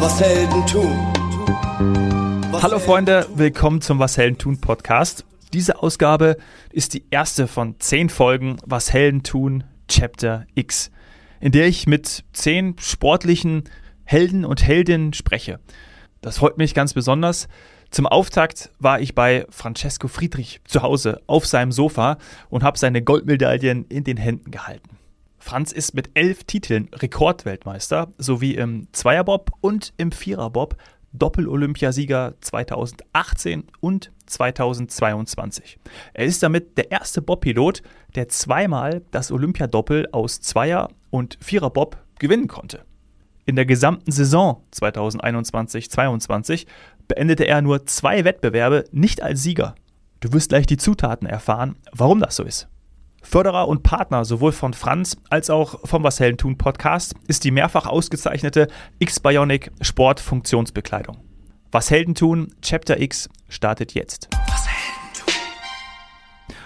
Was Helden tun. Was Hallo Freunde, willkommen zum Was Helden tun Podcast. Diese Ausgabe ist die erste von zehn Folgen Was Helden tun Chapter X, in der ich mit zehn sportlichen Helden und Heldinnen spreche. Das freut mich ganz besonders. Zum Auftakt war ich bei Francesco Friedrich zu Hause auf seinem Sofa und habe seine Goldmedaillen in den Händen gehalten. Franz ist mit elf Titeln Rekordweltmeister sowie im Zweierbob und im Viererbob Doppel-Olympiasieger 2018 und 2022. Er ist damit der erste Bob-Pilot, der zweimal das Olympiadoppel aus Zweier- und Viererbob gewinnen konnte. In der gesamten Saison 2021-22 beendete er nur zwei Wettbewerbe nicht als Sieger. Du wirst gleich die Zutaten erfahren, warum das so ist. Förderer und Partner sowohl von Franz als auch vom Was Helden tun Podcast ist die mehrfach ausgezeichnete X-Bionic Sport Funktionsbekleidung. Was Helden tun, Chapter X startet jetzt. Was Helden tun.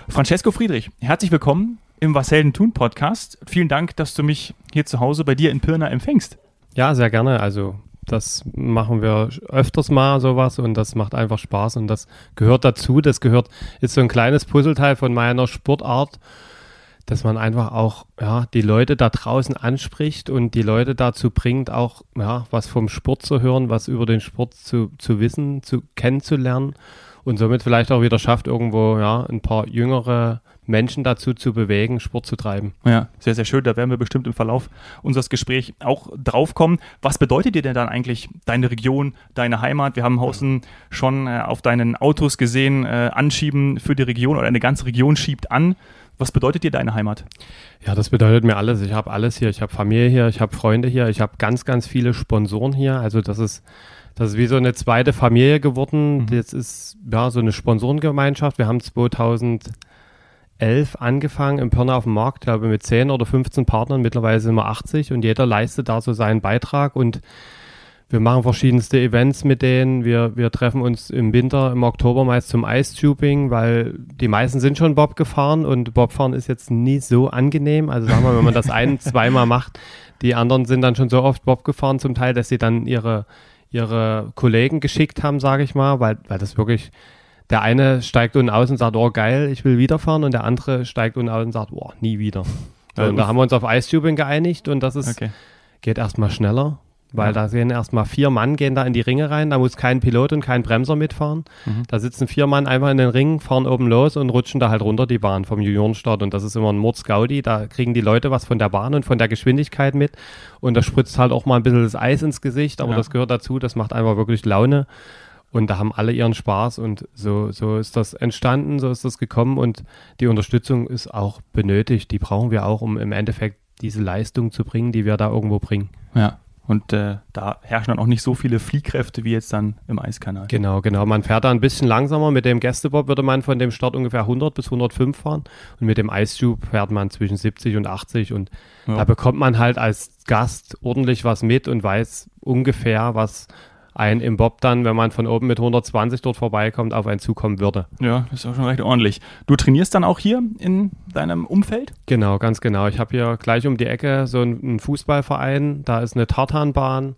Francesco Friedrich, herzlich willkommen im Was Helden tun Podcast. Vielen Dank, dass du mich hier zu Hause bei dir in Pirna empfängst. Ja, sehr gerne. Also das machen wir öfters mal sowas und das macht einfach Spaß und das gehört dazu. Das gehört, ist so ein kleines Puzzleteil von meiner Sportart, dass man einfach auch ja, die Leute da draußen anspricht und die Leute dazu bringt, auch ja, was vom Sport zu hören, was über den Sport zu, zu wissen, zu kennenzulernen und somit vielleicht auch wieder schafft, irgendwo ja, ein paar jüngere Menschen dazu zu bewegen, Sport zu treiben. Ja, sehr, sehr schön. Da werden wir bestimmt im Verlauf unseres Gesprächs auch drauf kommen. Was bedeutet dir denn dann eigentlich deine Region, deine Heimat? Wir haben Hausen schon äh, auf deinen Autos gesehen, äh, anschieben für die Region oder eine ganze Region schiebt an. Was bedeutet dir deine Heimat? Ja, das bedeutet mir alles. Ich habe alles hier. Ich habe Familie hier, ich habe Freunde hier, ich habe ganz, ganz viele Sponsoren hier. Also das ist das ist wie so eine zweite Familie geworden. Mhm. Jetzt ist ja so eine Sponsorengemeinschaft. Wir haben 2000 11 angefangen im Pirna auf dem Markt, glaube mit 10 oder 15 Partnern, mittlerweile sind wir 80 und jeder leistet da so seinen Beitrag und wir machen verschiedenste Events mit denen. Wir, wir treffen uns im Winter, im Oktober meist zum Ice-Tubing, weil die meisten sind schon Bob gefahren und Bobfahren ist jetzt nie so angenehm. Also sagen wir, wenn man das ein, zweimal macht, die anderen sind dann schon so oft Bob gefahren zum Teil, dass sie dann ihre, ihre Kollegen geschickt haben, sage ich mal, weil, weil das wirklich der eine steigt unten aus und sagt, oh geil, ich will wiederfahren und der andere steigt unten aus und sagt, oh, nie wieder. So, und da haben wir uns auf Ice-Tubing geeinigt und das ist, okay. geht erstmal schneller, weil ja. da gehen erstmal vier Mann gehen da in die Ringe rein, da muss kein Pilot und kein Bremser mitfahren. Mhm. Da sitzen vier Mann einfach in den Ringen, fahren oben los und rutschen da halt runter die Bahn vom Juniorenstart und das ist immer ein Mordsgaudi, da kriegen die Leute was von der Bahn und von der Geschwindigkeit mit und da spritzt halt auch mal ein bisschen das Eis ins Gesicht, aber ja. das gehört dazu, das macht einfach wirklich Laune und da haben alle ihren Spaß und so, so ist das entstanden, so ist das gekommen und die Unterstützung ist auch benötigt. Die brauchen wir auch, um im Endeffekt diese Leistung zu bringen, die wir da irgendwo bringen. Ja. Und äh, da herrschen dann auch nicht so viele Fliehkräfte wie jetzt dann im Eiskanal. Genau, genau. Man fährt da ein bisschen langsamer. Mit dem Gästebob würde man von dem Start ungefähr 100 bis 105 fahren. Und mit dem Eistube fährt man zwischen 70 und 80. Und ja. da bekommt man halt als Gast ordentlich was mit und weiß ungefähr, was ein im Bob dann, wenn man von oben mit 120 dort vorbeikommt, auf einen zukommen würde. Ja, ist auch schon recht ordentlich. Du trainierst dann auch hier in deinem Umfeld? Genau, ganz genau. Ich habe hier gleich um die Ecke so einen Fußballverein, da ist eine Tartanbahn,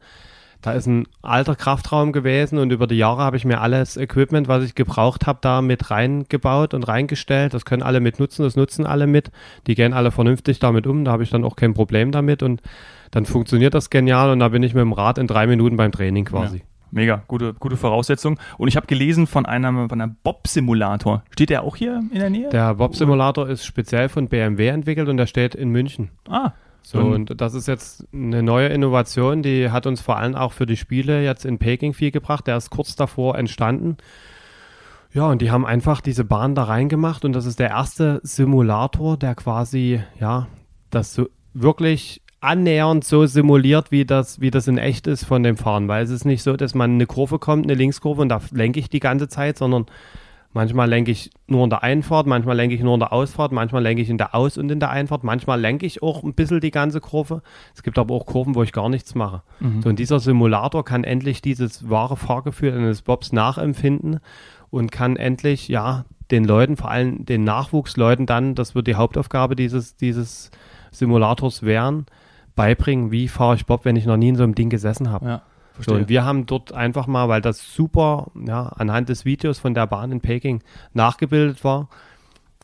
da ist ein alter Kraftraum gewesen und über die Jahre habe ich mir alles Equipment, was ich gebraucht habe, da mit reingebaut und reingestellt. Das können alle mit nutzen, das nutzen alle mit. Die gehen alle vernünftig damit um, da habe ich dann auch kein Problem damit und dann funktioniert das genial und da bin ich mit dem Rad in drei Minuten beim Training quasi. Ja. Mega, gute, gute Voraussetzung. Und ich habe gelesen von einem, von einem Bob-Simulator. Steht der auch hier in der Nähe? Der Bob-Simulator ist speziell von BMW entwickelt und der steht in München. Ah. So, und das ist jetzt eine neue Innovation, die hat uns vor allem auch für die Spiele jetzt in Peking viel gebracht. Der ist kurz davor entstanden. Ja, und die haben einfach diese Bahn da reingemacht und das ist der erste Simulator, der quasi, ja, das so wirklich annähernd so simuliert, wie das, wie das in echt ist von dem Fahren. Weil es ist nicht so, dass man in eine Kurve kommt, eine Linkskurve und da lenke ich die ganze Zeit, sondern manchmal lenke ich nur in der Einfahrt, manchmal lenke ich nur in der Ausfahrt, manchmal lenke ich in der Aus- und in der Einfahrt, manchmal lenke ich auch ein bisschen die ganze Kurve. Es gibt aber auch Kurven, wo ich gar nichts mache. Mhm. So, und dieser Simulator kann endlich dieses wahre Fahrgefühl eines Bobs nachempfinden und kann endlich, ja, den Leuten, vor allem den Nachwuchsleuten dann, das wird die Hauptaufgabe dieses, dieses Simulators werden, beibringen, wie fahre ich Bob, wenn ich noch nie in so einem Ding gesessen habe. Ja. So, und wir haben dort einfach mal, weil das super ja, anhand des Videos von der Bahn in Peking nachgebildet war,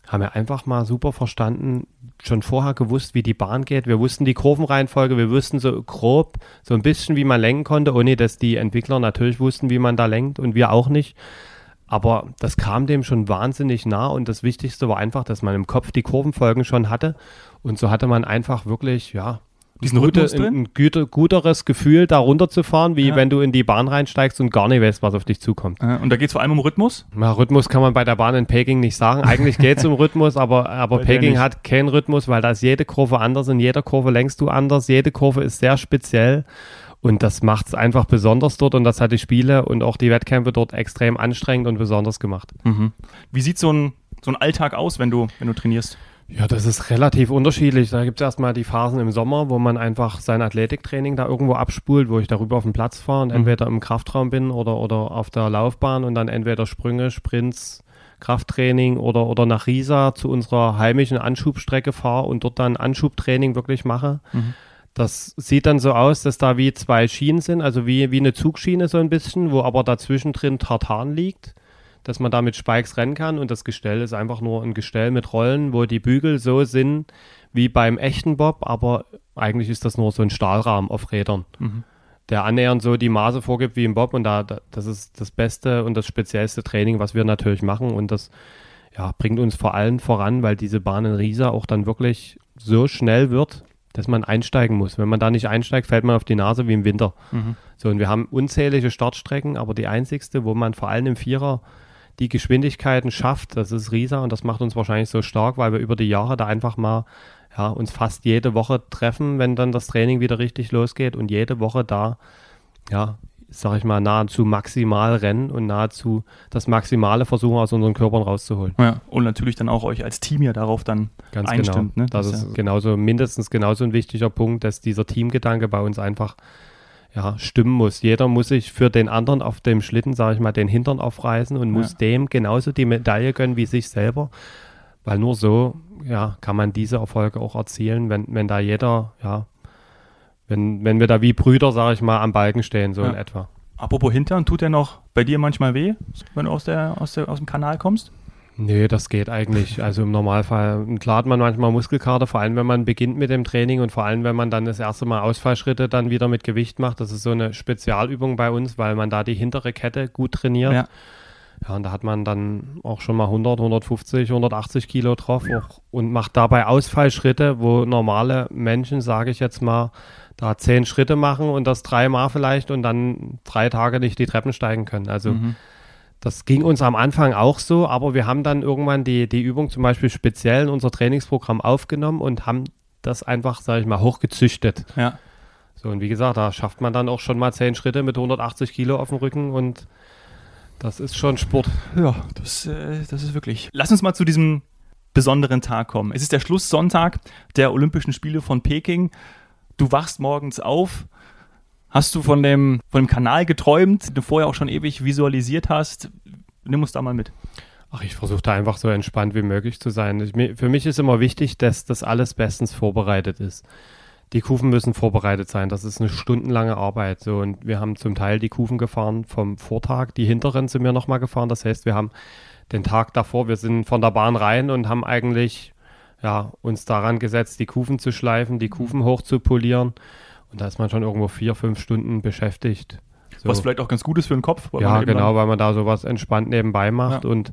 haben wir einfach mal super verstanden, schon vorher gewusst, wie die Bahn geht. Wir wussten die Kurvenreihenfolge, wir wussten so grob, so ein bisschen, wie man lenken konnte, ohne dass die Entwickler natürlich wussten, wie man da lenkt und wir auch nicht. Aber das kam dem schon wahnsinnig nah und das Wichtigste war einfach, dass man im Kopf die Kurvenfolgen schon hatte und so hatte man einfach wirklich, ja, diesen drin? ein, ein guteres Gefühl, da runterzufahren, wie Ja. wenn du in die Bahn reinsteigst und gar nicht weißt, was auf dich zukommt. Äh, Und da geht es vor allem um Rhythmus. Na, Rhythmus kann man bei der Bahn in Peking nicht sagen. Eigentlich geht es um Rhythmus, aber, aber Bei Peking hat keinen Rhythmus, weil da ist jede Kurve anders. In jeder Kurve lenkst du anders. Jede Kurve ist sehr speziell. Und das macht es einfach besonders dort und das hat die Spiele und auch die Wettkämpfe dort extrem anstrengend und besonders gemacht. Wie sieht so ein, so ein Alltag aus, wenn du, wenn du trainierst? Ja, das ist relativ unterschiedlich. Da gibt es erstmal die Phasen im Sommer, wo man einfach sein Athletiktraining da irgendwo abspult, wo ich darüber auf den Platz fahre und entweder im Kraftraum bin oder, oder auf der Laufbahn und dann entweder Sprünge, Sprints, Krafttraining oder, oder nach Riesa zu unserer heimischen Anschubstrecke fahre und dort dann Anschubtraining wirklich mache. Das sieht dann so aus, dass da wie zwei Schienen sind, also wie, wie eine Zugschiene so ein bisschen, wo aber dazwischen drin Tartan liegt, dass man da mit Spikes rennen kann und das Gestell ist einfach nur ein Gestell mit Rollen, wo die Bügel so sind wie beim echten Bob, aber eigentlich ist das nur so ein Stahlrahmen auf Rädern, der annähernd so die Maße vorgibt wie im Bob und da, da das ist das beste und das speziellste Training, was wir natürlich machen und das ja, bringt uns vor allem voran, weil diese Bahn in Riesa auch dann wirklich so schnell wird, dass man einsteigen muss. Wenn man da nicht einsteigt, fällt man auf die Nase wie im Winter. So, und wir haben unzählige Startstrecken, aber die einzigste, wo man vor allem im Vierer die Geschwindigkeiten schafft, das ist Riesa und das macht uns wahrscheinlich so stark, weil wir über die Jahre da einfach mal ja, uns fast jede Woche treffen, wenn dann das Training wieder richtig losgeht und jede Woche da, ja, sag ich mal, nahezu maximal rennen und nahezu das Maximale versuchen aus unseren Körpern rauszuholen. Ja. Und natürlich dann auch euch als Team ja darauf dann Ganz einstimmt. genau. Ne? Das, ist ist ja- genauso, mindestens genauso ein wichtiger Punkt, dass dieser Teamgedanke bei uns einfach ja, stimmen muss. Jeder muss sich für den anderen auf dem Schlitten, sage ich mal, den Hintern aufreißen und muss Ja. dem genauso die Medaille gönnen wie sich selber. Weil nur so ja, kann man diese Erfolge auch erzielen, wenn, wenn da jeder, ja, wenn, wenn wir da wie Brüder, sage ich mal, am Balken stehen, so Ja. in etwa. Apropos Hintern, tut der noch bei dir manchmal weh, wenn du aus, der, aus, der, aus dem Kanal kommst? Nee, das geht eigentlich. Also im Normalfall. Klar hat man manchmal Muskelkater, vor allem wenn man beginnt mit dem Training und vor allem wenn man dann das erste Mal Ausfallschritte dann wieder mit Gewicht macht. Das ist so eine Spezialübung bei uns, weil man da die hintere Kette gut trainiert. Ja. Ja, und da hat man dann auch schon mal 100, 150, 180 Kilo drauf auch, und macht dabei Ausfallschritte, wo normale Menschen, sage ich jetzt mal, da zehn Schritte machen und das dreimal vielleicht und dann drei Tage nicht die Treppen steigen können. Also Mhm. Das ging uns am Anfang auch so, aber wir haben dann irgendwann die, die Übung zum Beispiel speziell in unser Trainingsprogramm aufgenommen und haben das einfach, sage ich mal, hochgezüchtet. Ja. So, und wie gesagt, da schafft man dann auch schon mal zehn Schritte mit 180 Kilo auf dem Rücken und das ist schon Sport. Ja, das, äh, das ist wirklich. Lass uns mal zu diesem besonderen Tag kommen. Es ist der Schlusssonntag der Olympischen Spiele von Peking. Du wachst morgens auf. Hast du von dem, von dem Kanal geträumt, den du vorher auch schon ewig visualisiert hast? Nimm uns da mal mit. Ach, ich versuche da einfach so entspannt wie möglich zu sein. Ich, für mich ist immer wichtig, dass das alles bestens vorbereitet ist. Die Kufen müssen vorbereitet sein. Das ist eine stundenlange Arbeit. So, und wir haben zum Teil die Kufen gefahren vom Vortag. Die hinteren sind wir nochmal gefahren. Das heißt, wir haben den Tag davor, wir sind von der Bahn rein und haben eigentlich ja, uns daran gesetzt, die Kufen zu schleifen, die Kufen hoch zu polieren. Und da ist man schon irgendwo vier, fünf Stunden beschäftigt. So. Was vielleicht auch ganz gut ist für den Kopf. Ja, genau, weil man da sowas entspannt nebenbei macht Ja. und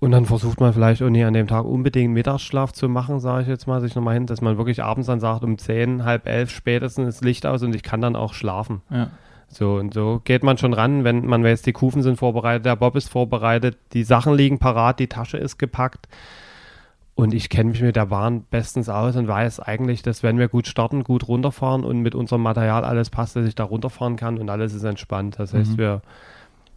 und dann versucht man vielleicht auch nie an dem Tag unbedingt Mittagsschlaf zu machen, sage ich jetzt mal, sich nochmal hin, dass man wirklich abends dann sagt, um 10, halb elf spätestens ist Licht aus und ich kann dann auch schlafen. Ja. So, und so geht man schon ran, wenn man weiß, die Kufen sind vorbereitet, der Bob ist vorbereitet, die Sachen liegen parat, die Tasche ist gepackt. Und ich kenne mich mit der Bahn bestens aus und weiß eigentlich, dass wenn wir gut starten, gut runterfahren und mit unserem Material alles passt, dass ich da runterfahren kann und alles ist entspannt. Das heißt, Mhm. wir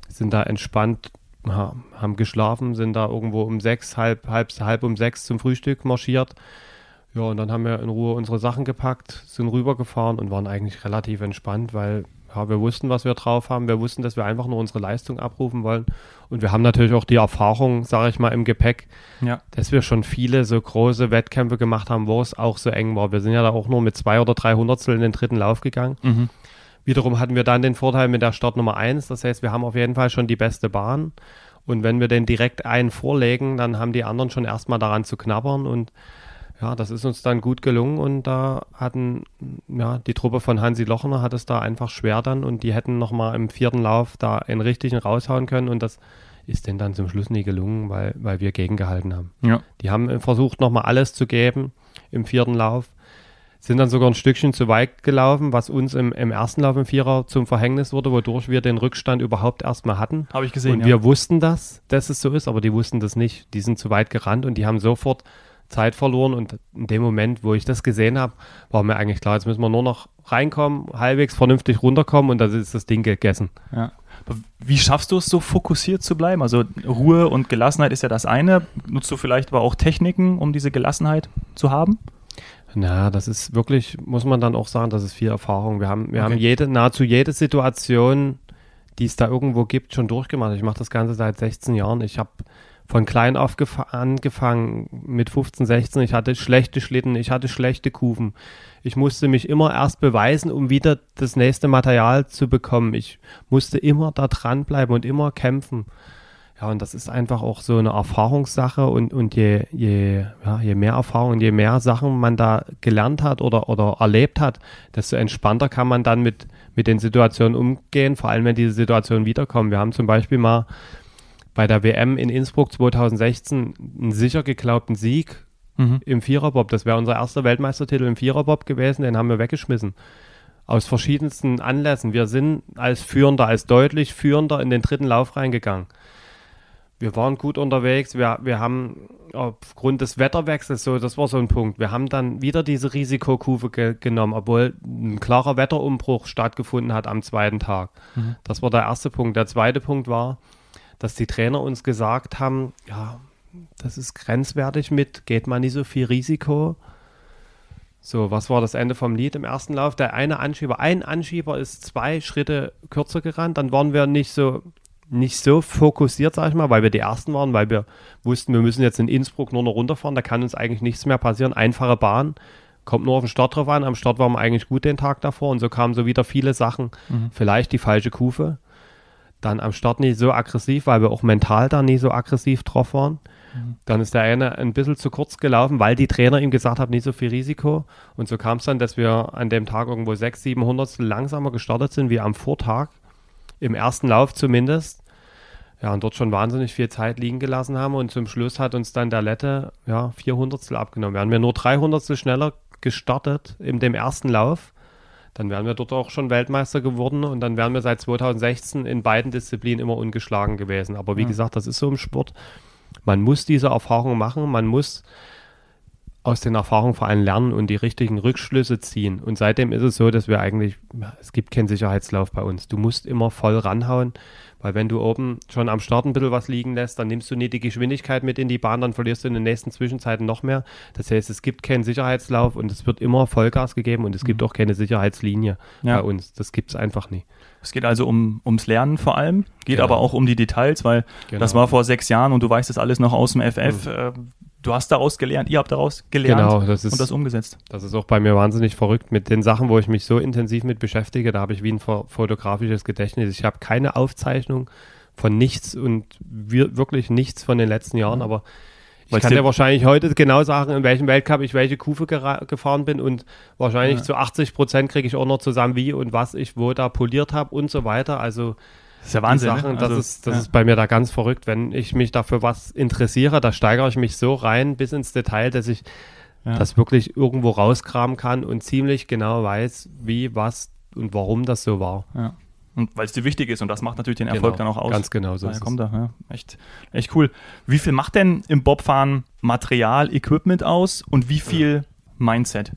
sind da entspannt, ha- haben geschlafen, sind da irgendwo um sechs, halb, halb, halb um sechs zum Frühstück marschiert. Ja, und dann haben wir in Ruhe unsere Sachen gepackt, sind rübergefahren und waren eigentlich relativ entspannt, weil ja, wir wussten, was wir drauf haben. Wir wussten, dass wir einfach nur unsere Leistung abrufen wollen. Und wir haben natürlich auch die Erfahrung, sage ich mal, im Gepäck, ja. dass wir schon viele so große Wettkämpfe gemacht haben, wo es auch so eng war. Wir sind ja da auch nur mit zwei oder drei Hundertstel in den dritten Lauf gegangen. Mhm. Wiederum hatten wir dann den Vorteil mit der Startnummer 1, das heißt, wir haben auf jeden Fall schon die beste Bahn. Und wenn wir den direkt einen vorlegen, dann haben die anderen schon erstmal daran zu knabbern und ja, das ist uns dann gut gelungen und da hatten, ja, die Truppe von Hansi Lochner hat es da einfach schwer dann und die hätten nochmal im vierten Lauf da einen richtigen raushauen können und das ist denen dann zum Schluss nie gelungen, weil, weil wir gegengehalten haben. Ja. Die haben versucht, nochmal alles zu geben im vierten Lauf, sind dann sogar ein Stückchen zu weit gelaufen, was uns im, im ersten Lauf im Vierer zum Verhängnis wurde, wodurch wir den Rückstand überhaupt erstmal hatten. Habe ich gesehen. Und wir wussten das, dass es so ist, aber die wussten das nicht. Die sind zu weit gerannt und die haben sofort Zeit verloren und in dem Moment, wo ich das gesehen habe, war mir eigentlich klar, jetzt müssen wir nur noch reinkommen, halbwegs vernünftig runterkommen und dann ist das Ding gegessen. Ja. Wie schaffst du es so fokussiert zu bleiben? Also Ruhe und Gelassenheit ist ja das eine. Nutzt du vielleicht aber auch Techniken, um diese Gelassenheit zu haben? Na, das ist wirklich, muss man dann auch sagen, das ist viel Erfahrung. Wir haben, wir okay. haben jede, nahezu jede Situation, die es da irgendwo gibt, schon durchgemacht. Ich mache das Ganze seit 16 Jahren. Ich habe von klein auf angefangen, mit 15, 16. Ich hatte schlechte Schlitten, ich hatte schlechte Kufen. Ich musste mich immer erst beweisen, um wieder das nächste Material zu bekommen. Ich musste immer da dranbleiben und immer kämpfen. Ja, und das ist einfach auch so eine Erfahrungssache und, und je, je, ja, je mehr Erfahrung je mehr Sachen man da gelernt hat oder, oder erlebt hat, desto entspannter kann man dann mit, mit den Situationen umgehen, vor allem wenn diese Situationen wiederkommen. Wir haben zum Beispiel mal bei der WM in Innsbruck 2016 einen sicher geglaubten Sieg mhm. im Viererbob. Das wäre unser erster Weltmeistertitel im Viererbob gewesen, den haben wir weggeschmissen. Aus verschiedensten Anlässen. Wir sind als Führender, als deutlich Führender in den dritten Lauf reingegangen. Wir waren gut unterwegs. Wir, wir haben aufgrund des Wetterwechsels, so, das war so ein Punkt. Wir haben dann wieder diese Risikokurve ge genommen, obwohl ein klarer Wetterumbruch stattgefunden hat am zweiten Tag. Mhm. Das war der erste Punkt. Der zweite Punkt war, dass die Trainer uns gesagt haben, ja, das ist grenzwertig mit, geht man nicht so viel Risiko. So, was war das Ende vom Lied im ersten Lauf? Der eine Anschieber, ein Anschieber ist zwei Schritte kürzer gerannt, dann waren wir nicht so, nicht so fokussiert, sag ich mal, weil wir die Ersten waren, weil wir wussten, wir müssen jetzt in Innsbruck nur noch runterfahren, da kann uns eigentlich nichts mehr passieren. Einfache Bahn, kommt nur auf den Start drauf an. Am Start waren wir eigentlich gut den Tag davor und so kamen so wieder viele Sachen. Mhm. Vielleicht die falsche Kufe dann am Start nicht so aggressiv, weil wir auch mental da nie so aggressiv drauf waren. Mhm. Dann ist der eine ein bisschen zu kurz gelaufen, weil die Trainer ihm gesagt haben, nicht so viel Risiko. Und so kam es dann, dass wir an dem Tag irgendwo 600, 700 langsamer gestartet sind wie am Vortag. Im ersten Lauf zumindest. Ja, und dort schon wahnsinnig viel Zeit liegen gelassen haben. Und zum Schluss hat uns dann der Lette ja, 400 abgenommen. Wir haben ja nur 300 schneller gestartet in dem ersten Lauf dann wären wir dort auch schon Weltmeister geworden und dann wären wir seit 2016 in beiden Disziplinen immer ungeschlagen gewesen. Aber wie ja. gesagt, das ist so im Sport. Man muss diese Erfahrung machen, man muss aus den Erfahrungen vor allem lernen und die richtigen Rückschlüsse ziehen. Und seitdem ist es so, dass wir eigentlich, es gibt keinen Sicherheitslauf bei uns. Du musst immer voll ranhauen. Weil wenn du oben schon am Start ein bisschen was liegen lässt, dann nimmst du nie die Geschwindigkeit mit in die Bahn, dann verlierst du in den nächsten Zwischenzeiten noch mehr. Das heißt, es gibt keinen Sicherheitslauf und es wird immer Vollgas gegeben und es gibt mhm. auch keine Sicherheitslinie ja. bei uns. Das gibt es einfach nie. Es geht also um, ums Lernen vor allem, geht genau. aber auch um die Details, weil genau. das war vor sechs Jahren und du weißt das alles noch aus dem FF. Mhm. Äh, du hast daraus gelernt, ihr habt daraus gelernt genau, das ist, und das umgesetzt. Das ist auch bei mir wahnsinnig verrückt mit den Sachen, wo ich mich so intensiv mit beschäftige. Da habe ich wie ein fotografisches Gedächtnis. Ich habe keine Aufzeichnung von nichts und wir, wirklich nichts von den letzten Jahren, mhm. aber ich Weil's kann dir wahrscheinlich heute genau sagen, in welchem Weltcup ich welche Kufe gefahren bin und wahrscheinlich ja. zu 80 Prozent kriege ich auch noch zusammen, wie und was ich wo da poliert habe und so weiter. Also das ist ja Wahnsinn. Sachen, ne? also, das ist, das ja. ist bei mir da ganz verrückt. Wenn ich mich dafür was interessiere, da steigere ich mich so rein bis ins Detail, dass ich ja. das wirklich irgendwo rauskramen kann und ziemlich genau weiß, wie, was und warum das so war. Ja. Und weil es dir wichtig ist und das macht natürlich den Erfolg genau, dann auch aus. Ganz genau so. Daher kommt da, ja. echt, echt cool. Wie viel macht denn im Bobfahren Material, Equipment aus und wie viel Mindset?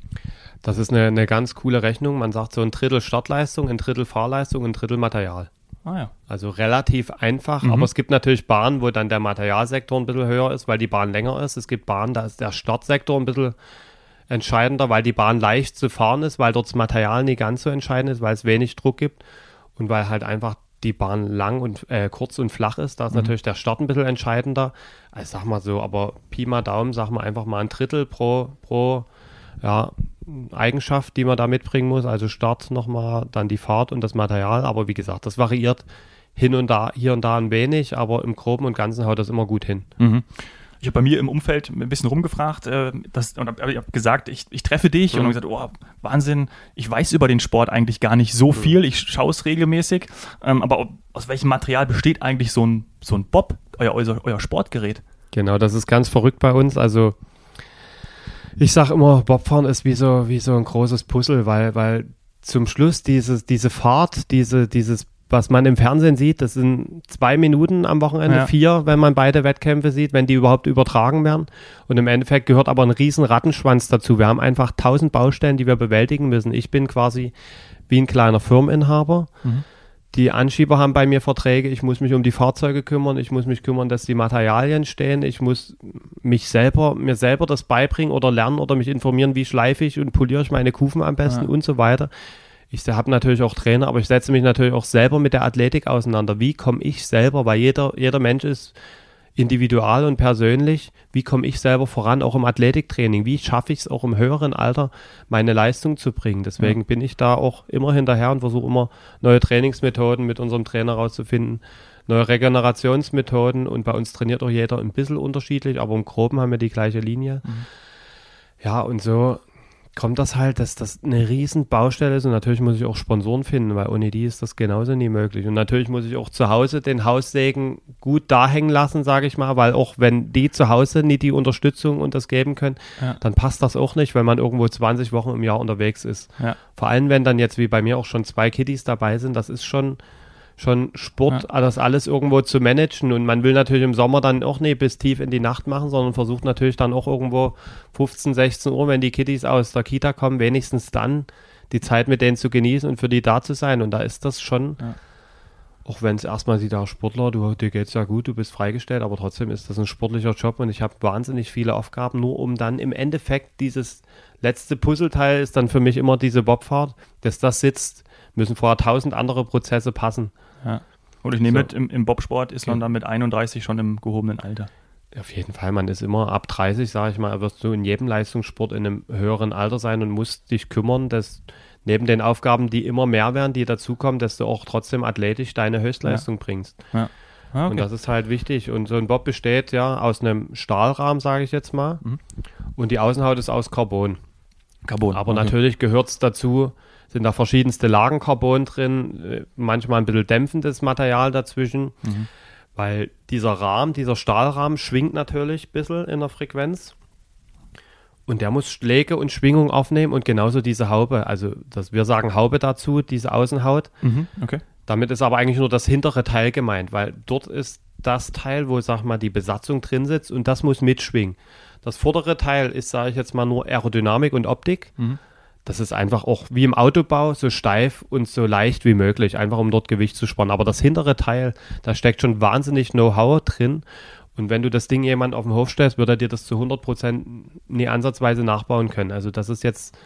Das ist eine, eine ganz coole Rechnung. Man sagt so ein Drittel Startleistung, ein Drittel Fahrleistung, ein Drittel Material. Ah, ja. Also relativ einfach, mhm. aber es gibt natürlich Bahnen, wo dann der Materialsektor ein bisschen höher ist, weil die Bahn länger ist. Es gibt Bahnen, da ist der Startsektor ein bisschen entscheidender, weil die Bahn leicht zu fahren ist, weil dort das Material nicht ganz so entscheidend ist, weil es wenig Druck gibt und weil halt einfach die Bahn lang und äh, kurz und flach ist, da ist mhm. natürlich der Start ein bisschen entscheidender. Also sag mal so, aber Pi mal Daumen, sag mal einfach mal ein Drittel pro, pro, ja, Eigenschaft, die man da mitbringen muss. Also Start nochmal, dann die Fahrt und das Material. Aber wie gesagt, das variiert hin und da, hier und da ein wenig, aber im Groben und Ganzen haut das immer gut hin. Mhm. Ich habe bei mir im Umfeld ein bisschen rumgefragt äh, das, und habe hab gesagt, ich, ich treffe dich mhm. und habe gesagt, oh, Wahnsinn, ich weiß über den Sport eigentlich gar nicht so mhm. viel, ich schaue es regelmäßig, ähm, aber aus welchem Material besteht eigentlich so ein, so ein Bob, euer, euer, euer Sportgerät? Genau, das ist ganz verrückt bei uns, also ich sage immer, Bobfahren ist wie so, wie so ein großes Puzzle, weil, weil zum Schluss diese, diese Fahrt, diese, dieses was man im Fernsehen sieht, das sind zwei Minuten am Wochenende, ja. vier, wenn man beide Wettkämpfe sieht, wenn die überhaupt übertragen werden. Und im Endeffekt gehört aber ein riesen Rattenschwanz dazu. Wir haben einfach tausend Baustellen, die wir bewältigen müssen. Ich bin quasi wie ein kleiner Firmeninhaber. Mhm. Die Anschieber haben bei mir Verträge. Ich muss mich um die Fahrzeuge kümmern. Ich muss mich kümmern, dass die Materialien stehen. Ich muss mich selber, mir selber das beibringen oder lernen oder mich informieren, wie schleife ich und poliere ich meine Kufen am besten ja. und so weiter. Ich habe natürlich auch Trainer, aber ich setze mich natürlich auch selber mit der Athletik auseinander. Wie komme ich selber, weil jeder, jeder Mensch ist individual und persönlich, wie komme ich selber voran, auch im Athletiktraining? Wie schaffe ich es auch im höheren Alter, meine Leistung zu bringen? Deswegen ja. bin ich da auch immer hinterher und versuche immer neue Trainingsmethoden mit unserem Trainer rauszufinden, neue Regenerationsmethoden und bei uns trainiert auch jeder ein bisschen unterschiedlich, aber im Groben haben wir die gleiche Linie. Mhm. Ja, und so kommt das halt, dass das eine riesen Baustelle ist und natürlich muss ich auch Sponsoren finden, weil ohne die ist das genauso nie möglich. Und natürlich muss ich auch zu Hause den Haussegen gut da hängen lassen, sage ich mal, weil auch wenn die zu Hause nie die Unterstützung und das geben können, ja. dann passt das auch nicht, wenn man irgendwo 20 Wochen im Jahr unterwegs ist. Ja. Vor allem, wenn dann jetzt wie bei mir auch schon zwei Kiddies dabei sind, das ist schon schon Sport, ja. das alles irgendwo zu managen. Und man will natürlich im Sommer dann auch nicht bis tief in die Nacht machen, sondern versucht natürlich dann auch irgendwo 15, 16 Uhr, wenn die Kiddies aus der Kita kommen, wenigstens dann die Zeit mit denen zu genießen und für die da zu sein. Und da ist das schon, ja. auch wenn es erstmal sieht, auch Sportler, du, dir geht es ja gut, du bist freigestellt, aber trotzdem ist das ein sportlicher Job und ich habe wahnsinnig viele Aufgaben, nur um dann im Endeffekt dieses letzte Puzzleteil ist dann für mich immer diese Bobfahrt, dass das sitzt, müssen vorher tausend andere Prozesse passen. Ja. Und ich nehme so. mit, im, im Bobsport ist man dann mit 31 schon im gehobenen Alter. Auf jeden Fall, man ist immer ab 30, sage ich mal, wirst du in jedem Leistungssport in einem höheren Alter sein und musst dich kümmern, dass neben den Aufgaben, die immer mehr werden, die dazukommen, dass du auch trotzdem athletisch deine Höchstleistung ja. bringst. Ja. Ah, okay. Und das ist halt wichtig. Und so ein Bob besteht ja aus einem Stahlrahmen, sage ich jetzt mal. Mhm. Und die Außenhaut ist aus Carbon. Carbon. Aber okay. natürlich gehört es dazu, sind da verschiedenste Lagen Carbon drin, äh, manchmal ein bisschen dämpfendes Material dazwischen, mhm. weil dieser Rahmen, dieser Stahlrahmen schwingt natürlich ein bisschen in der Frequenz. Und der muss Schläge und Schwingung aufnehmen und genauso diese Haube. Also das, wir sagen Haube dazu, diese Außenhaut. Mhm, okay. Damit ist aber eigentlich nur das hintere Teil gemeint, weil dort ist das Teil, wo, sag mal, die Besatzung drin sitzt und das muss mitschwingen. Das vordere Teil ist, sage ich jetzt mal, nur Aerodynamik und Optik. Mhm das ist einfach auch wie im Autobau so steif und so leicht wie möglich, einfach um dort Gewicht zu sparen. Aber das hintere Teil, da steckt schon wahnsinnig Know-how drin. Und wenn du das Ding jemand auf den Hof stellst, wird er dir das zu 100% nie ansatzweise nachbauen können. Also das ist jetzt,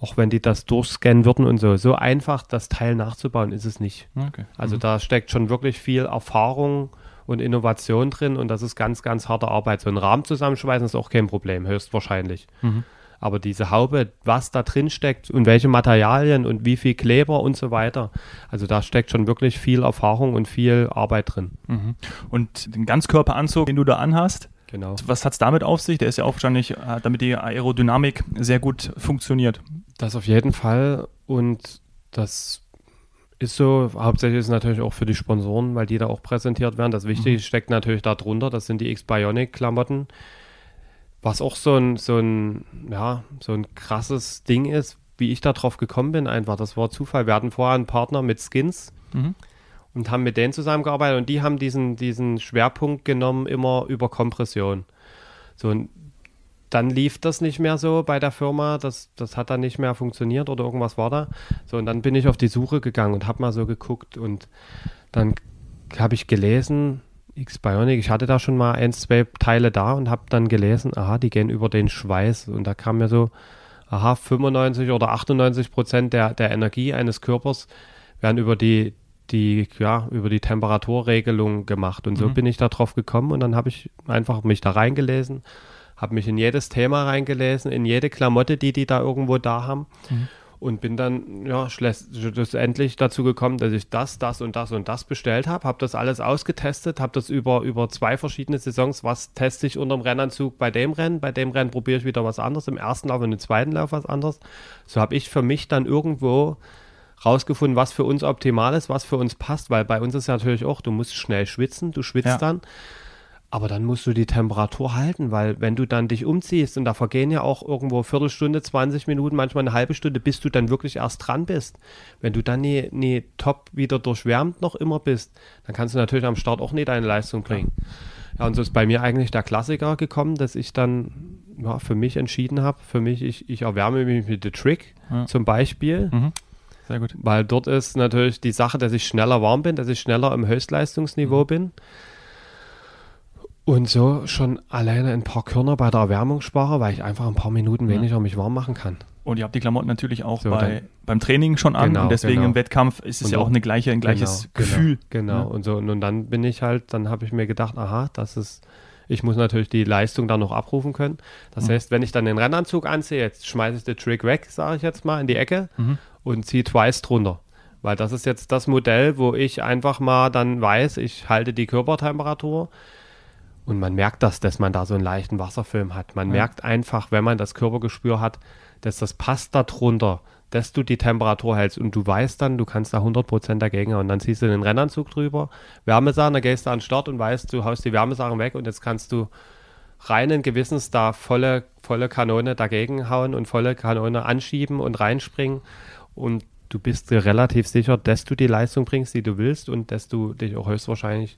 auch wenn die das durchscannen würden und so, so einfach das Teil nachzubauen ist es nicht. Okay. Also mhm. da steckt schon wirklich viel Erfahrung und Innovation drin und das ist ganz, ganz harte Arbeit. So einen Rahmen zusammenschweißen ist auch kein Problem, höchstwahrscheinlich. Mhm. Aber diese Haube, was da drin steckt und welche Materialien und wie viel Kleber und so weiter, also da steckt schon wirklich viel Erfahrung und viel Arbeit drin. Mhm. Und den Ganzkörperanzug, den du da anhast, Genau. Was hat es damit auf sich? Der ist ja auch wahrscheinlich, äh, damit die Aerodynamik sehr gut funktioniert. Das auf jeden Fall. Und das ist so, hauptsächlich ist es natürlich auch für die Sponsoren, weil die da auch präsentiert werden. Das Wichtige mhm. steckt natürlich darunter, das sind die X-Bionic-Klamotten was auch so ein, so ein, ja, so ein krasses Ding ist, wie ich da drauf gekommen bin, einfach. Das war Zufall. Wir hatten vorher einen Partner mit Skins mhm. und haben mit denen zusammengearbeitet und die haben diesen, diesen Schwerpunkt genommen, immer über Kompression. So, und dann lief das nicht mehr so bei der Firma, das, das hat dann nicht mehr funktioniert oder irgendwas war da. So, und dann bin ich auf die Suche gegangen und habe mal so geguckt und dann habe ich gelesen, X-Bionic, ich hatte da schon mal ein, zwei Teile da und habe dann gelesen, aha, die gehen über den Schweiß. Und da kam mir so, aha, 95 oder 98 Prozent der, der Energie eines Körpers werden über die, die, ja, über die Temperaturregelung gemacht. Und so mhm. bin ich da drauf gekommen und dann habe ich einfach mich da reingelesen, habe mich in jedes Thema reingelesen, in jede Klamotte, die die da irgendwo da haben. Mhm und bin dann ja schlussendlich dazu gekommen, dass ich das, das und das und das bestellt habe, habe das alles ausgetestet, habe das über, über zwei verschiedene Saisons, was teste ich unterm Rennanzug bei dem Rennen, bei dem Rennen probiere ich wieder was anderes, im ersten Lauf und im zweiten Lauf was anderes. So habe ich für mich dann irgendwo rausgefunden, was für uns optimal ist, was für uns passt, weil bei uns ist ja natürlich auch, du musst schnell schwitzen, du schwitzt ja. dann aber dann musst du die Temperatur halten, weil wenn du dann dich umziehst und da vergehen ja auch irgendwo Viertelstunde, 20 Minuten, manchmal eine halbe Stunde, bis du dann wirklich erst dran bist. Wenn du dann nie, nie top wieder durchwärmt noch immer bist, dann kannst du natürlich am Start auch nicht deine Leistung bringen. Ja, und so ist bei mir eigentlich der Klassiker gekommen, dass ich dann ja, für mich entschieden habe, für mich, ich, ich erwärme mich mit The Trick ja. zum Beispiel. Mhm. Sehr gut. Weil dort ist natürlich die Sache, dass ich schneller warm bin, dass ich schneller im Höchstleistungsniveau mhm. bin. Und so schon alleine ein paar Körner bei der Erwärmung spare, weil ich einfach ein paar Minuten weniger ja. mich warm machen kann. Und ihr habt die Klamotten natürlich auch so, bei, beim Training schon an genau, und deswegen genau. im Wettkampf ist es und ja auch eine gleiche, ein gleiches genau, genau Gefühl. Genau, ja. und so und dann bin ich halt, dann habe ich mir gedacht, aha, das ist, ich muss natürlich die Leistung dann noch abrufen können. Das mhm. heißt, wenn ich dann den Rennanzug anziehe, jetzt schmeiße ich den Trick weg, sage ich jetzt mal, in die Ecke mhm. und ziehe Twice drunter. Weil das ist jetzt das Modell, wo ich einfach mal dann weiß, ich halte die Körpertemperatur und man merkt das, dass man da so einen leichten Wasserfilm hat. Man ja. merkt einfach, wenn man das Körpergespür hat, dass das passt darunter, dass du die Temperatur hältst und du weißt dann, du kannst da 100% dagegen und dann ziehst du den Rennanzug drüber, Wärmesachen, dann gehst du an den Start und weißt, du haust die Wärmesachen weg und jetzt kannst du reinen Gewissens da volle, volle Kanone dagegen hauen und volle Kanone anschieben und reinspringen und du bist dir relativ sicher, dass du die Leistung bringst, die du willst und dass du dich auch höchstwahrscheinlich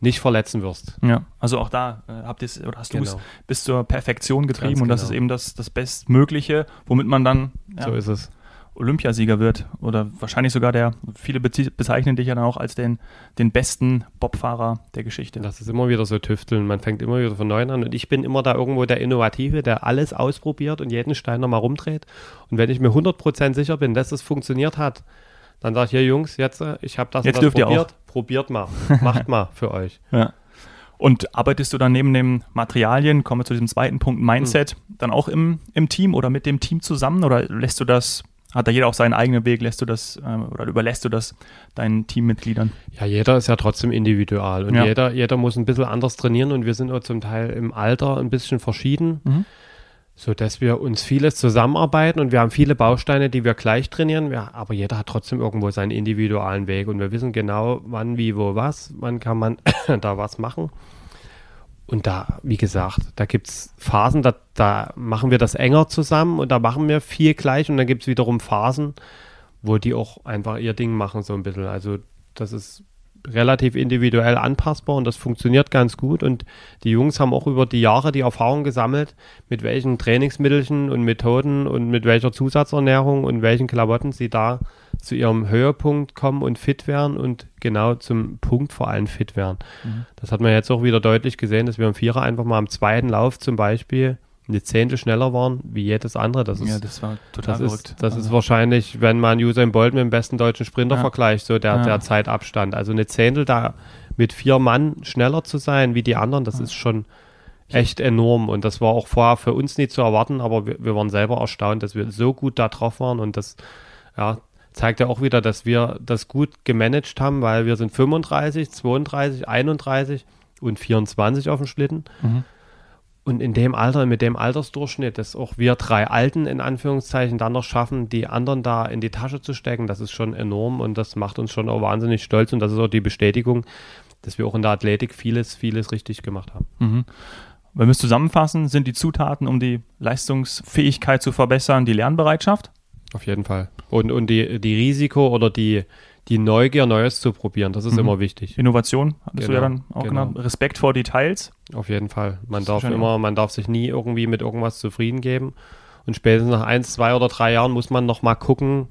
nicht verletzen wirst. Ja, also auch da äh, habt ihr oder hast genau. du es bis zur Perfektion getrieben Ganz und das genau. ist eben das, das Bestmögliche, womit man dann ja, so ist es. Olympiasieger wird oder wahrscheinlich sogar der, viele bezeichnen dich ja dann auch als den, den besten Bobfahrer der Geschichte. Das ist immer wieder so tüfteln, man fängt immer wieder von neuem an und ich bin immer da irgendwo der Innovative, der alles ausprobiert und jeden Stein nochmal rumdreht und wenn ich mir 100% sicher bin, dass es funktioniert hat, dann sage ich, hier Jungs, jetzt, äh, ich habe das, jetzt das probiert, probiert mal, macht mal für euch. Ja. Und arbeitest du dann neben den Materialien, kommen wir zu diesem zweiten Punkt, Mindset, mhm. dann auch im, im Team oder mit dem Team zusammen oder lässt du das, hat da jeder auch seinen eigenen Weg, lässt du das äh, oder überlässt du das deinen Teammitgliedern? Ja, jeder ist ja trotzdem individual und ja. jeder, jeder muss ein bisschen anders trainieren und wir sind auch zum Teil im Alter ein bisschen verschieden. Mhm so dass wir uns vieles zusammenarbeiten und wir haben viele Bausteine, die wir gleich trainieren, wir, aber jeder hat trotzdem irgendwo seinen individualen Weg und wir wissen genau, wann, wie, wo, was, wann kann man da was machen. Und da, wie gesagt, da gibt es Phasen, da, da machen wir das enger zusammen und da machen wir viel gleich und dann gibt es wiederum Phasen, wo die auch einfach ihr Ding machen, so ein bisschen. Also das ist relativ individuell anpassbar und das funktioniert ganz gut. Und die Jungs haben auch über die Jahre die Erfahrung gesammelt, mit welchen Trainingsmittelchen und Methoden und mit welcher Zusatzernährung und welchen Klamotten sie da zu ihrem Höhepunkt kommen und fit werden und genau zum Punkt vor allem fit werden. Mhm. Das hat man jetzt auch wieder deutlich gesehen, dass wir im Vierer einfach mal am zweiten Lauf zum Beispiel eine Zehntel schneller waren wie jedes andere. Das ist, ja, das war total das verrückt. Ist, das also. ist wahrscheinlich, wenn man Usain Bolt mit dem besten deutschen Sprinter ja. vergleicht, so der, ja. der Zeitabstand. Also eine Zehntel da mit vier Mann schneller zu sein wie die anderen, das ja. ist schon echt enorm. Und das war auch vorher für uns nicht zu erwarten, aber wir, wir waren selber erstaunt, dass wir so gut da drauf waren und das ja, zeigt ja auch wieder, dass wir das gut gemanagt haben, weil wir sind 35, 32, 31 und 24 auf dem Schlitten. Mhm. Und in dem Alter, mit dem Altersdurchschnitt, dass auch wir drei Alten in Anführungszeichen dann noch schaffen, die anderen da in die Tasche zu stecken, das ist schon enorm und das macht uns schon auch wahnsinnig stolz und das ist auch die Bestätigung, dass wir auch in der Athletik vieles, vieles richtig gemacht haben. Mhm. Wenn wir es zusammenfassen, sind die Zutaten, um die Leistungsfähigkeit zu verbessern, die Lernbereitschaft? Auf jeden Fall. Und, und die, die Risiko oder die, die Neugier, Neues zu probieren. Das ist mhm. immer wichtig. Innovation, hattest genau, du ja genau, dann auch genau. genannt. Respekt vor Details. Auf jeden Fall. Man darf immer, man darf sich nie irgendwie mit irgendwas zufrieden geben. Und spätestens nach eins, zwei oder drei Jahren muss man noch mal gucken,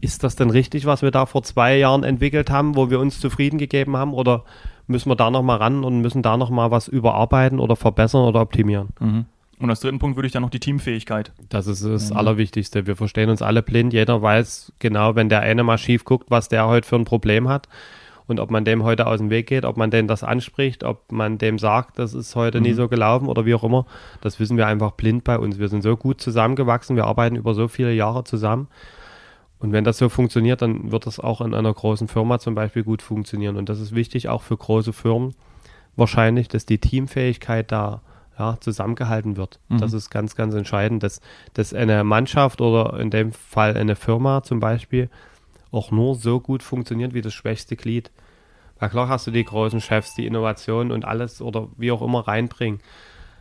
ist das denn richtig, was wir da vor zwei Jahren entwickelt haben, wo wir uns zufrieden gegeben haben? Oder müssen wir da noch mal ran und müssen da noch mal was überarbeiten oder verbessern oder optimieren? Mhm. Und als dritten Punkt würde ich dann noch die Teamfähigkeit. Das ist das ja. Allerwichtigste. Wir verstehen uns alle blind. Jeder weiß genau, wenn der eine mal schief guckt, was der heute für ein Problem hat. und ob man dem heute aus dem Weg geht, ob man dem das anspricht, ob man dem sagt, das ist heute mhm. nie so gelaufen oder wie auch immer, das wissen wir einfach blind bei uns. Wir sind so gut zusammengewachsen, wir arbeiten über so viele Jahre zusammen. Und wenn das so funktioniert, dann wird das auch in einer großen Firma zum Beispiel gut funktionieren. Und das ist wichtig auch für große Firmen wahrscheinlich, dass die Teamfähigkeit da ja, zusammengehalten wird. Mhm. Das ist ganz, ganz entscheidend, dass, dass eine Mannschaft oder in dem Fall eine Firma zum Beispiel auch nur so gut funktioniert wie das schwächste Glied. Weil klar hast du die großen Chefs, die Innovation und alles oder wie auch immer reinbringen.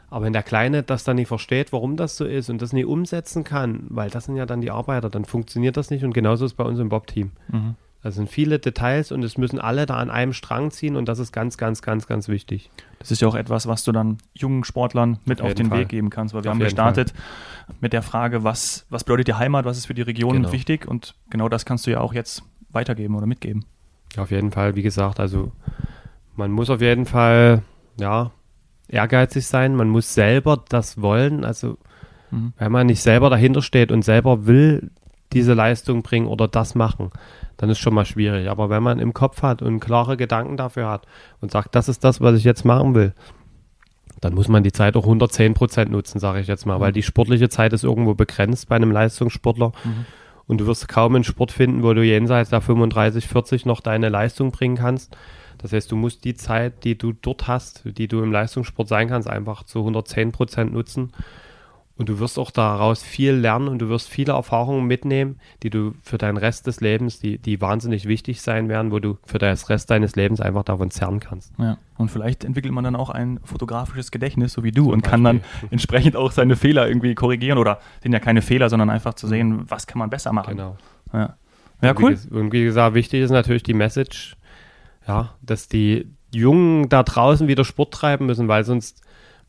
Aber wenn der Kleine das dann nicht versteht, warum das so ist und das nicht umsetzen kann, weil das sind ja dann die Arbeiter, dann funktioniert das nicht und genauso ist es bei uns im Bob-Team. Mhm. Das sind viele Details und es müssen alle da an einem Strang ziehen und das ist ganz, ganz, ganz, ganz wichtig. Das ist ja auch etwas, was du dann jungen Sportlern mit auf, auf den Fall. Weg geben kannst, weil wir auf haben gestartet Fall. mit der Frage, was, was bedeutet die Heimat, was ist für die Region genau. wichtig und genau das kannst du ja auch jetzt weitergeben oder mitgeben. Auf jeden Fall, wie gesagt, also man muss auf jeden Fall, ja, ehrgeizig sein, man muss selber das wollen, also mhm. wenn man nicht selber dahinter steht und selber will diese Leistung bringen oder das machen, dann ist schon mal schwierig. Aber wenn man im Kopf hat und klare Gedanken dafür hat und sagt, das ist das, was ich jetzt machen will, dann muss man die Zeit auch 110 Prozent nutzen, sage ich jetzt mal, mhm. weil die sportliche Zeit ist irgendwo begrenzt bei einem Leistungssportler. Mhm. Und du wirst kaum einen Sport finden, wo du jenseits der 35, 40 noch deine Leistung bringen kannst. Das heißt, du musst die Zeit, die du dort hast, die du im Leistungssport sein kannst, einfach zu 110 Prozent nutzen und du wirst auch daraus viel lernen und du wirst viele Erfahrungen mitnehmen, die du für deinen Rest des Lebens, die, die wahnsinnig wichtig sein werden, wo du für den Rest deines Lebens einfach davon zerren kannst. Ja. Und vielleicht entwickelt man dann auch ein fotografisches Gedächtnis, so wie du, Zum und Beispiel. kann dann entsprechend auch seine Fehler irgendwie korrigieren oder sind ja keine Fehler, sondern einfach zu sehen, was kann man besser machen. Genau. Ja, ja cool. Und wie gesagt, wichtig ist natürlich die Message, ja, dass die Jungen da draußen wieder Sport treiben müssen, weil sonst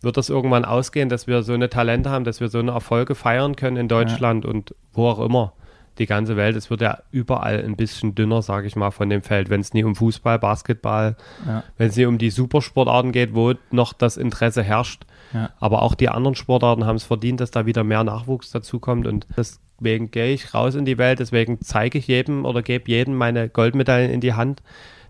wird das irgendwann ausgehen, dass wir so eine Talente haben, dass wir so eine Erfolge feiern können in Deutschland ja. und wo auch immer. Die ganze Welt, es wird ja überall ein bisschen dünner, sage ich mal, von dem Feld. Wenn es nie um Fußball, Basketball, ja. wenn es nie um die Supersportarten geht, wo noch das Interesse herrscht. Ja. Aber auch die anderen Sportarten haben es verdient, dass da wieder mehr Nachwuchs dazukommt. Und deswegen gehe ich raus in die Welt, deswegen zeige ich jedem oder gebe jedem meine Goldmedaillen in die Hand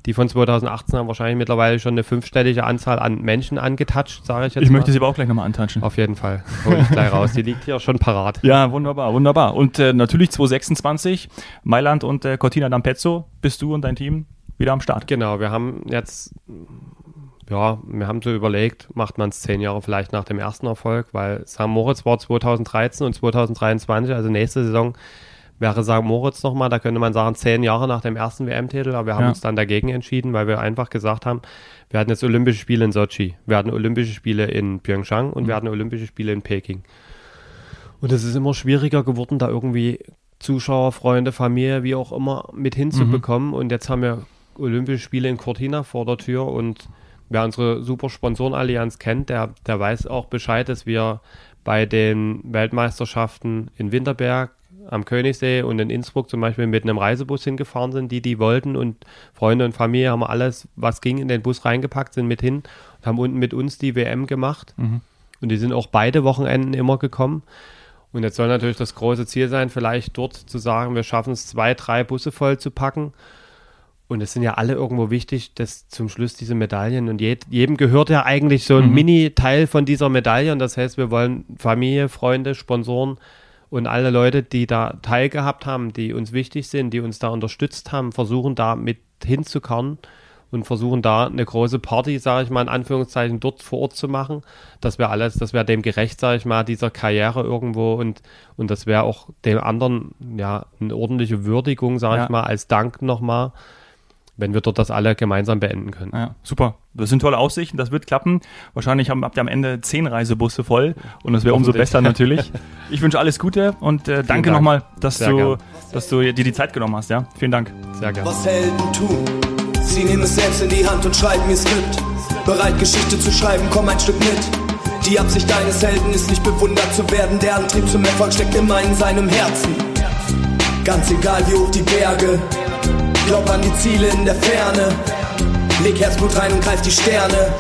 die von 2018 haben wahrscheinlich mittlerweile schon eine fünfstellige Anzahl an Menschen angetatscht, sage ich jetzt Ich mal. möchte sie aber auch gleich nochmal antatschen. Auf jeden Fall. Hol ich gleich raus. Die liegt hier schon parat. Ja, wunderbar, wunderbar. Und äh, natürlich 2026, Mailand und äh, Cortina d'Ampezzo, bist du und dein Team wieder am Start. Genau, wir haben jetzt ja, wir haben so überlegt, macht man es zehn Jahre vielleicht nach dem ersten Erfolg, weil St. Moritz war 2013 und 2023, also nächste Saison, wäre St. Moritz nochmal, da könnte man sagen, zehn Jahre nach dem ersten WM-Titel, aber wir haben ja. uns dann dagegen entschieden, weil wir einfach gesagt haben, wir hatten jetzt Olympische Spiele in Sochi, wir hatten Olympische Spiele in Pyeongchang und mhm. wir hatten Olympische Spiele in Peking. Und es ist immer schwieriger geworden, da irgendwie Zuschauer, Freunde, Familie, wie auch immer, mit hinzubekommen. Mhm. Und jetzt haben wir Olympische Spiele in Cortina vor der Tür und wer unsere super Sponsorenallianz kennt, der, der weiß auch Bescheid, dass wir bei den Weltmeisterschaften in Winterberg, am Königssee und in Innsbruck zum Beispiel mit einem Reisebus hingefahren sind, die die wollten und Freunde und Familie haben alles, was ging, in den Bus reingepackt, sind mit hin und haben unten mit uns die WM gemacht. Mhm. Und die sind auch beide Wochenenden immer gekommen. Und jetzt soll natürlich das große Ziel sein, vielleicht dort zu sagen, wir schaffen es, zwei, drei Busse voll zu packen. Und es sind ja alle irgendwo wichtig, dass zum Schluss diese Medaillen und jed, jedem gehört ja eigentlich so ein mhm. Mini-Teil von dieser Medaille. Und das heißt, wir wollen Familie, Freunde, Sponsoren und alle Leute, die da teilgehabt haben, die uns wichtig sind, die uns da unterstützt haben, versuchen da mit hinzukommen und versuchen da eine große Party, sage ich mal in Anführungszeichen, dort vor Ort zu machen. Das wäre alles, das wäre dem gerecht, sage ich mal, dieser Karriere irgendwo und, und das wäre auch dem anderen ja eine ordentliche Würdigung, sage ja. ich mal, als Dank nochmal wenn wir dort das alle gemeinsam beenden können. Ja, super. Das sind tolle Aussichten, das wird klappen. Wahrscheinlich haben, habt ihr am Ende zehn Reisebusse voll und das wäre umso besser natürlich. Ich wünsche alles Gute und äh, danke nochmal, dass du, dass du dir die Zeit genommen hast. Ja, vielen Dank. Sehr gerne. Was Helden tun. Sie nehmen es selbst in die Hand und schreiben ihr Skript. Bereit, Geschichte zu schreiben, komm ein Stück mit. Die Absicht deines Helden ist nicht bewundert zu werden. Der Antrieb zum Erfolg steckt immer in seinem Herzen. Ganz egal wie hoch die Berge, Glaub an die Ziele in der Ferne. Leg Herzblut rein und greif die Sterne.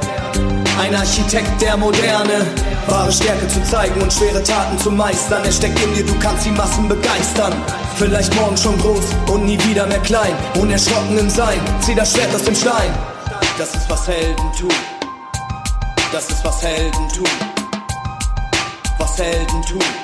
Ein Architekt der Moderne. Wahre Stärke zu zeigen und schwere Taten zu meistern. Er steckt in dir, du kannst die Massen begeistern. Vielleicht morgen schon groß und nie wieder mehr klein. Unerschrocken im Sein, zieh das Schwert aus dem Stein. Das ist was Helden tun. Das ist was Helden tun. Was Helden tun.